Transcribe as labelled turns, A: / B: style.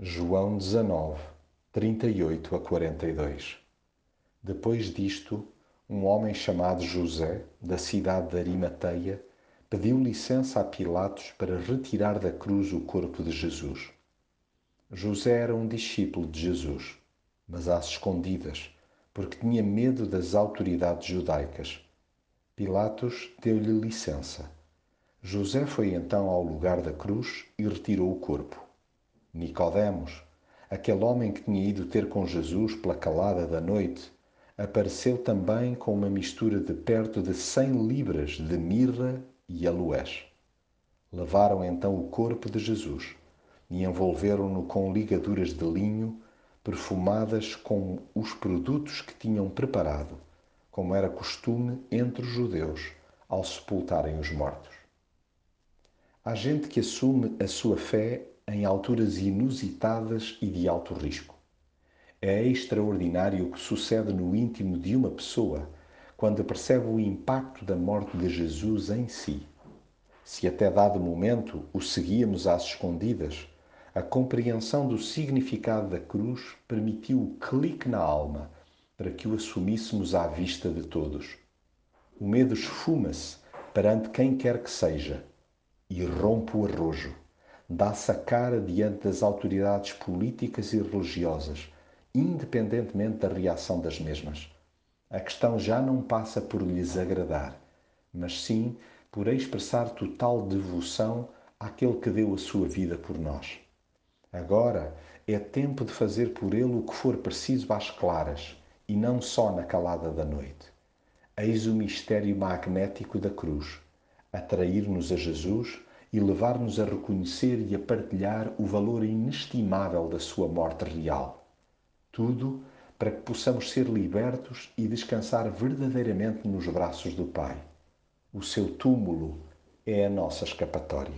A: João 19, 38 a 42 Depois disto, um homem chamado José, da cidade de Arimateia, pediu licença a Pilatos para retirar da cruz o corpo de Jesus. José era um discípulo de Jesus, mas às escondidas, porque tinha medo das autoridades judaicas. Pilatos deu-lhe licença. José foi então ao lugar da cruz e retirou o corpo. Nicodemos, aquele homem que tinha ido ter com Jesus pela calada da noite, apareceu também com uma mistura de perto de cem libras de mirra e aloés. Levaram então o corpo de Jesus e envolveram-no com ligaduras de linho perfumadas com os produtos que tinham preparado, como era costume entre os judeus ao sepultarem os mortos. Há gente que assume a sua fé em alturas inusitadas e de alto risco. É extraordinário o que sucede no íntimo de uma pessoa quando percebe o impacto da morte de Jesus em si. Se até dado momento o seguíamos às escondidas, a compreensão do significado da cruz permitiu o clique na alma para que o assumíssemos à vista de todos. O medo esfuma-se perante quem quer que seja e rompe o arrojo dá-se a cara diante das autoridades políticas e religiosas, independentemente da reação das mesmas. A questão já não passa por lhes agradar, mas sim por expressar total devoção àquele que deu a sua vida por nós. Agora é tempo de fazer por ele o que for preciso às claras e não só na calada da noite. Eis o mistério magnético da cruz, atrair-nos a Jesus e levar-nos a reconhecer e a partilhar o valor inestimável da sua morte real. Tudo para que possamos ser libertos e descansar verdadeiramente nos braços do Pai. O seu túmulo é a nossa escapatória.